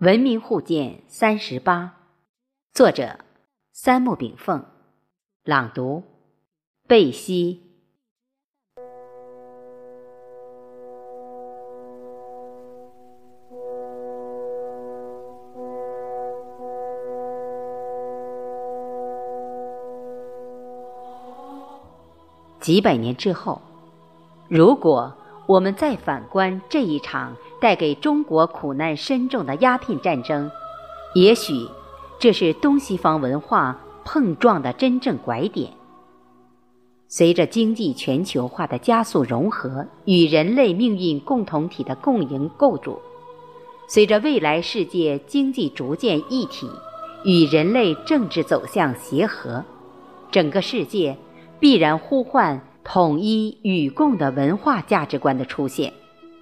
文明互鉴三十八，作者三木炳凤，朗读贝西。几百年之后，如果我们再反观这一场带给中国苦难深重的鸦片战争，也许这是东西方文化碰撞的真正拐点。随着经济全球化的加速融合与人类命运共同体的共赢构筑，随着未来世界经济逐渐一体与人类政治走向协和，整个世界。必然呼唤统一与共的文化价值观的出现，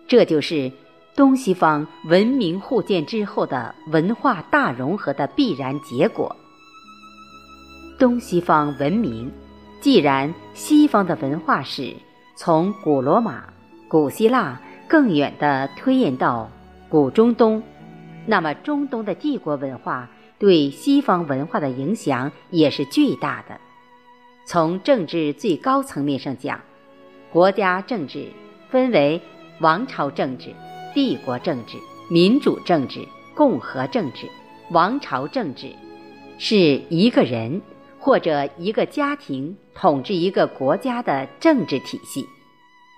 这就是东西方文明互鉴之后的文化大融合的必然结果。东西方文明，既然西方的文化史从古罗马、古希腊更远的推演到古中东，那么中东的帝国文化对西方文化的影响也是巨大的。从政治最高层面上讲，国家政治分为王朝政治、帝国政治、民主政治、共和政治。王朝政治是一个人或者一个家庭统治一个国家的政治体系；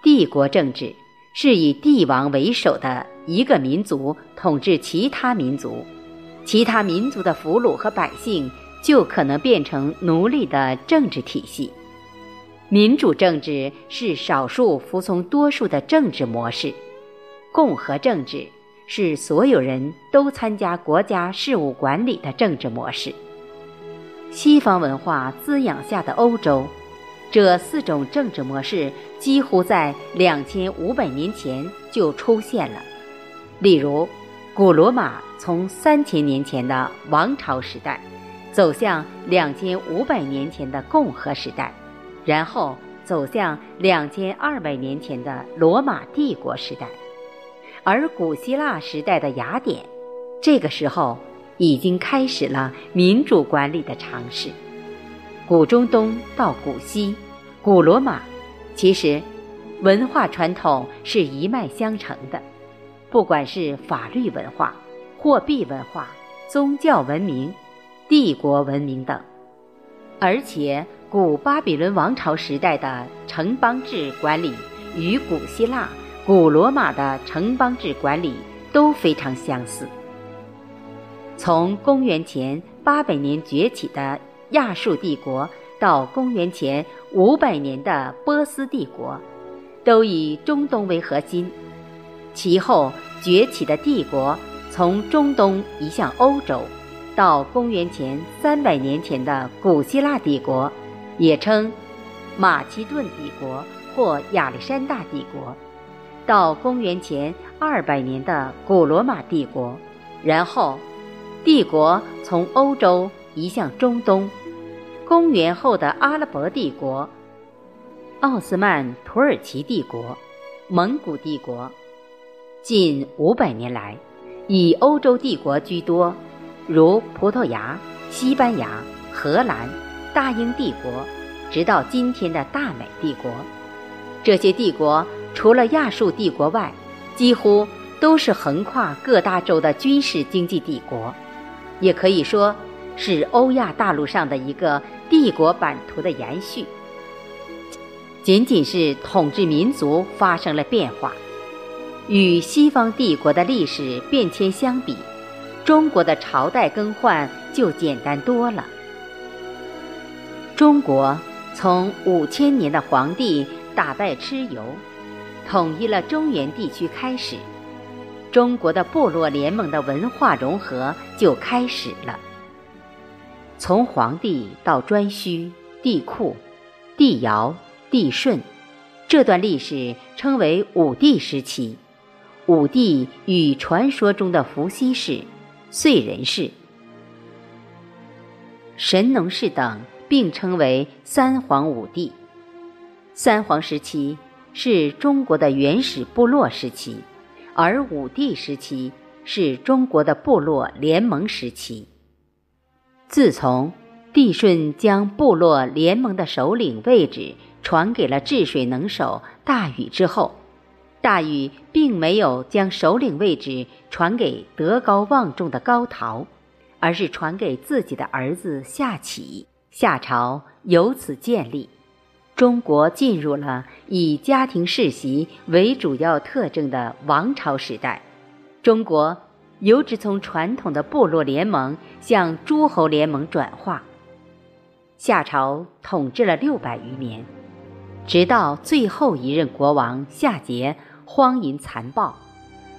帝国政治是以帝王为首的一个民族统治其他民族，其他民族的俘虏和百姓。就可能变成奴隶的政治体系。民主政治是少数服从多数的政治模式，共和政治是所有人都参加国家事务管理的政治模式。西方文化滋养下的欧洲，这四种政治模式几乎在两千五百年前就出现了。例如，古罗马从三千年前的王朝时代。走向两千五百年前的共和时代，然后走向两千二百年前的罗马帝国时代，而古希腊时代的雅典，这个时候已经开始了民主管理的尝试。古中东到古希，古罗马，其实文化传统是一脉相承的，不管是法律文化、货币文化、宗教文明。帝国文明等，而且古巴比伦王朝时代的城邦制管理与古希腊、古罗马的城邦制管理都非常相似。从公元前八百年崛起的亚述帝国到公元前五百年的波斯帝国，都以中东为核心。其后崛起的帝国从中东移向欧洲。到公元前三百年前的古希腊帝国，也称马其顿帝国或亚历山大帝国；到公元前二百年的古罗马帝国，然后帝国从欧洲移向中东；公元后的阿拉伯帝国、奥斯曼土耳其帝国、蒙古帝国，近五百年来以欧洲帝国居多。如葡萄牙、西班牙、荷兰、大英帝国，直到今天的大美帝国，这些帝国除了亚述帝国外，几乎都是横跨各大洲的军事经济帝国，也可以说是欧亚大陆上的一个帝国版图的延续。仅仅是统治民族发生了变化，与西方帝国的历史变迁相比。中国的朝代更换就简单多了。中国从五千年的皇帝打败蚩尤，统一了中原地区开始，中国的部落联盟的文化融合就开始了。从皇帝到颛顼、帝喾、帝尧、帝舜，这段历史称为五帝时期。五帝与传说中的伏羲氏。燧人氏、神农氏等并称为三皇五帝。三皇时期是中国的原始部落时期，而五帝时期是中国的部落联盟时期。自从帝舜将部落联盟的首领位置传给了治水能手大禹之后，大禹并没有将首领位置传给德高望重的高陶，而是传给自己的儿子夏启。夏朝由此建立，中国进入了以家庭世袭为主要特征的王朝时代。中国由之从传统的部落联盟向诸侯联盟转化。夏朝统治了六百余年，直到最后一任国王夏桀荒淫残暴，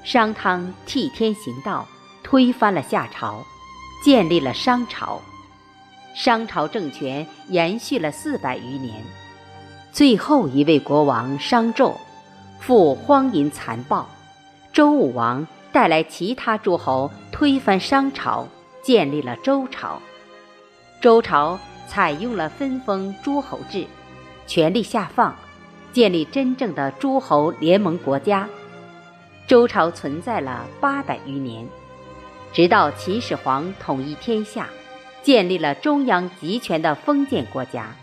商汤替天行道，推翻了夏朝，建立了商朝。商朝政权延续了四百余年，最后一位国王商纣，复荒淫残暴，周武王带来其他诸侯推翻商朝，建立了周朝。周朝采用了分封诸侯制，权力下放，建立真正的诸侯联盟国家。周朝存在了八百余年，直到秦始皇统一天下。建立了中央集权的封建国家，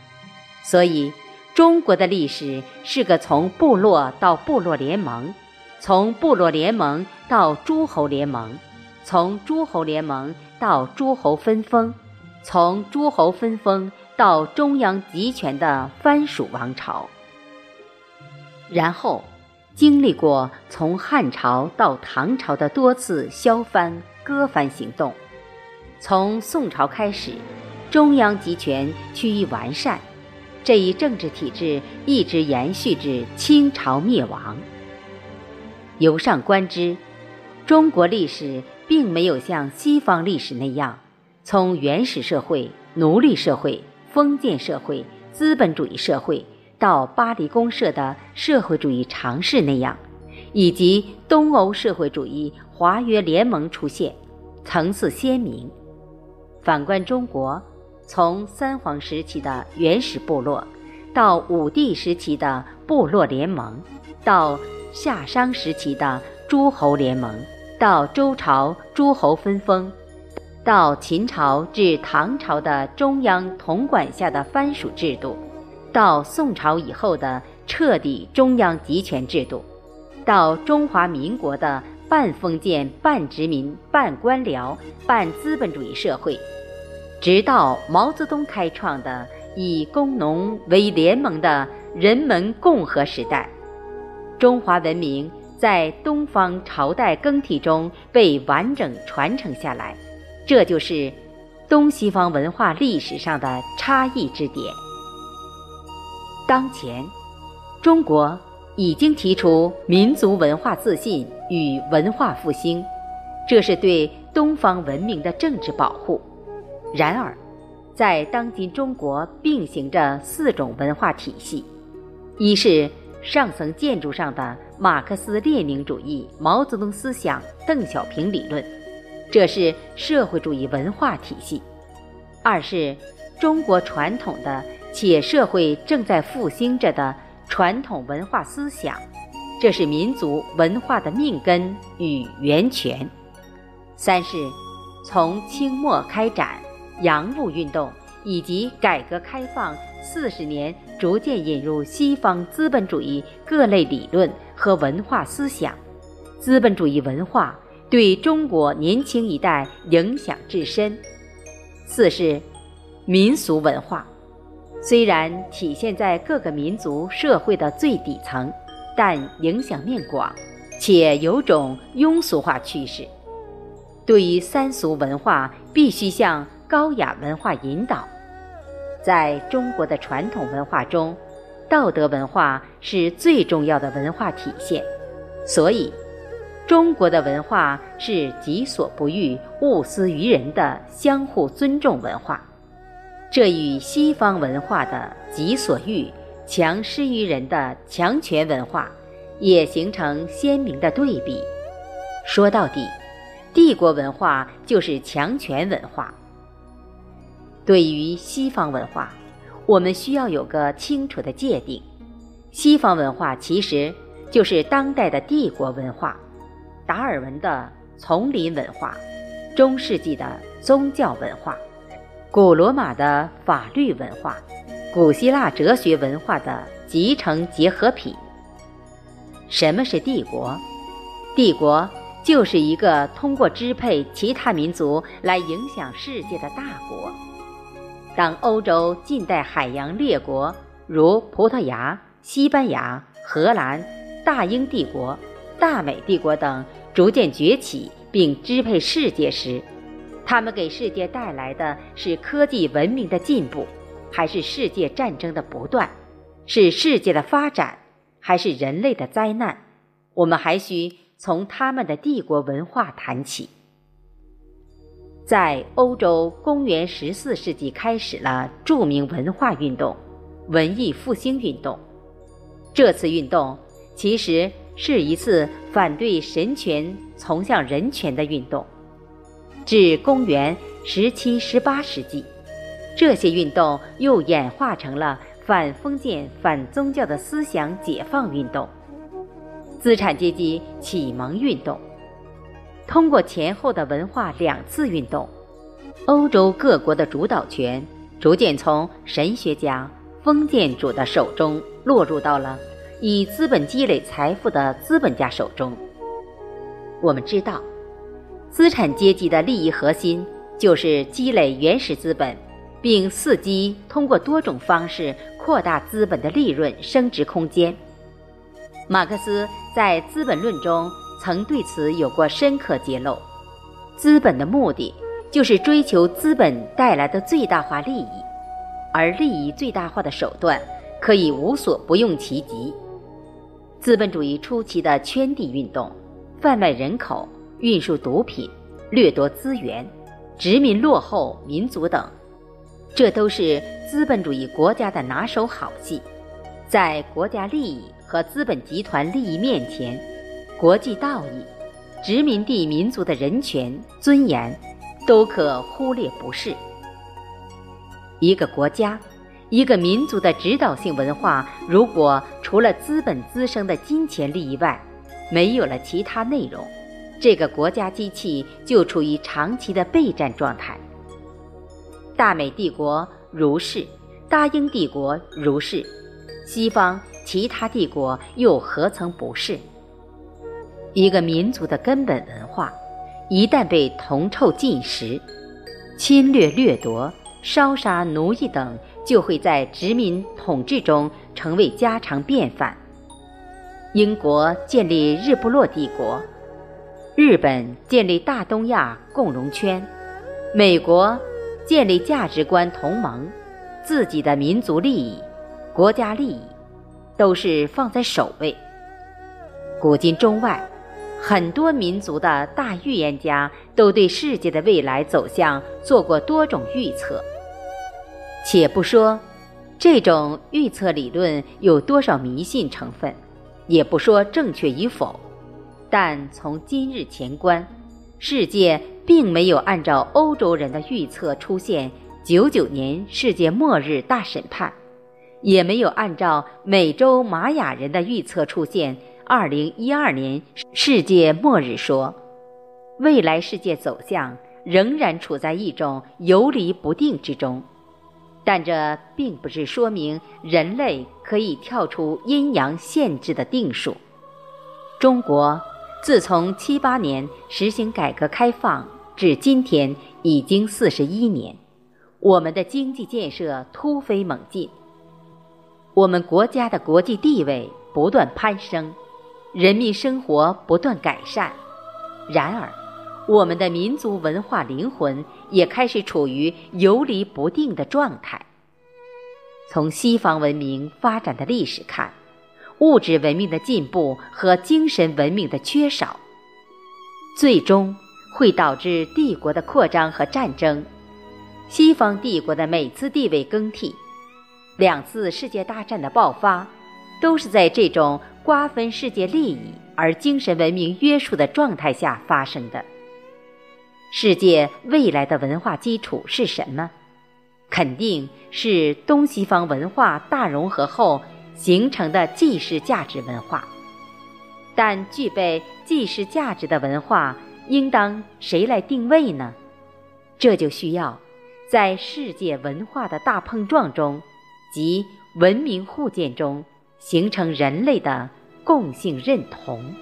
所以中国的历史是个从部落到部落联盟，从部落联盟到诸侯联盟，从诸侯联盟到诸侯分封，从诸侯分封到中央集权的藩属王朝。然后经历过从汉朝到唐朝的多次削藩割藩行动。从宋朝开始，中央集权趋于完善，这一政治体制一直延续至清朝灭亡。由上观之，中国历史并没有像西方历史那样，从原始社会、奴隶社会、封建社会、资本主义社会，到巴黎公社的社会主义尝试那样，以及东欧社会主义华约联盟出现，层次鲜明。反观中国，从三皇时期的原始部落，到武帝时期的部落联盟，到夏商时期的诸侯联盟，到周朝诸侯分封，到秦朝至唐朝的中央统管下的藩属制度，到宋朝以后的彻底中央集权制度，到中华民国的半封建半殖民半官僚半资本主义社会。直到毛泽东开创的以工农为联盟的人民共和时代，中华文明在东方朝代更替中被完整传承下来，这就是东西方文化历史上的差异之点。当前，中国已经提出民族文化自信与文化复兴，这是对东方文明的政治保护。然而，在当今中国并行着四种文化体系：一是上层建筑上的马克思列宁主义、毛泽东思想、邓小平理论，这是社会主义文化体系；二是中国传统的且社会正在复兴着的传统文化思想，这是民族文化的命根与源泉；三是从清末开展。洋务运动以及改革开放四十年，逐渐引入西方资本主义各类理论和文化思想，资本主义文化对中国年轻一代影响至深。四是民俗文化，虽然体现在各个民族社会的最底层，但影响面广，且有种庸俗化趋势。对于三俗文化，必须向。高雅文化引导，在中国的传统文化中，道德文化是最重要的文化体现。所以，中国的文化是己所不欲，勿施于人的相互尊重文化。这与西方文化的己所欲，强施于人的强权文化，也形成鲜明的对比。说到底，帝国文化就是强权文化。对于西方文化，我们需要有个清楚的界定。西方文化其实就是当代的帝国文化。达尔文的《丛林文化，中世纪的宗教文化，古罗马的法律文化，古希腊哲学文化的集成结合品。什么是帝国？帝国就是一个通过支配其他民族来影响世界的大国。当欧洲近代海洋列国如葡萄牙、西班牙、荷兰、大英帝国、大美帝国等逐渐崛起并支配世界时，他们给世界带来的是科技文明的进步，还是世界战争的不断？是世界的发展，还是人类的灾难？我们还需从他们的帝国文化谈起。在欧洲，公元十四世纪开始了著名文化运动——文艺复兴运动。这次运动其实是一次反对神权、从向人权的运动。至公元十七、十八世纪，这些运动又演化成了反封建、反宗教的思想解放运动、资产阶级启蒙运动。通过前后的文化两次运动，欧洲各国的主导权逐渐从神学家、封建主的手中落入到了以资本积累财富的资本家手中。我们知道，资产阶级的利益核心就是积累原始资本，并伺机通过多种方式扩大资本的利润升值空间。马克思在《资本论》中。曾对此有过深刻揭露：资本的目的就是追求资本带来的最大化利益，而利益最大化的手段可以无所不用其极。资本主义初期的圈地运动、贩卖人口、运输毒品、掠夺资源、殖民落后民族等，这都是资本主义国家的拿手好戏。在国家利益和资本集团利益面前。国际道义、殖民地民族的人权尊严，都可忽略不视。一个国家、一个民族的指导性文化，如果除了资本滋生的金钱利益外，没有了其他内容，这个国家机器就处于长期的备战状态。大美帝国如是，大英帝国如是，西方其他帝国又何曾不是？一个民族的根本文化，一旦被铜臭进食、侵略掠夺、烧杀奴役等，就会在殖民统治中成为家常便饭。英国建立日不落帝国，日本建立大东亚共荣圈，美国建立价值观同盟，自己的民族利益、国家利益，都是放在首位。古今中外。很多民族的大预言家都对世界的未来走向做过多种预测。且不说这种预测理论有多少迷信成分，也不说正确与否，但从今日前观，世界并没有按照欧洲人的预测出现九九年世界末日大审判，也没有按照美洲玛雅人的预测出现。二零一二年世界末日说，未来世界走向仍然处在一种游离不定之中，但这并不是说明人类可以跳出阴阳限制的定数。中国自从七八年实行改革开放至今天已经四十一年，我们的经济建设突飞猛进，我们国家的国际地位不断攀升。人民生活不断改善，然而，我们的民族文化灵魂也开始处于游离不定的状态。从西方文明发展的历史看，物质文明的进步和精神文明的缺少，最终会导致帝国的扩张和战争。西方帝国的每次地位更替，两次世界大战的爆发，都是在这种。瓜分世界利益而精神文明约束的状态下发生的。世界未来的文化基础是什么？肯定是东西方文化大融合后形成的既是价值文化。但具备既是价值的文化，应当谁来定位呢？这就需要在世界文化的大碰撞中，及文明互鉴中，形成人类的共性认同。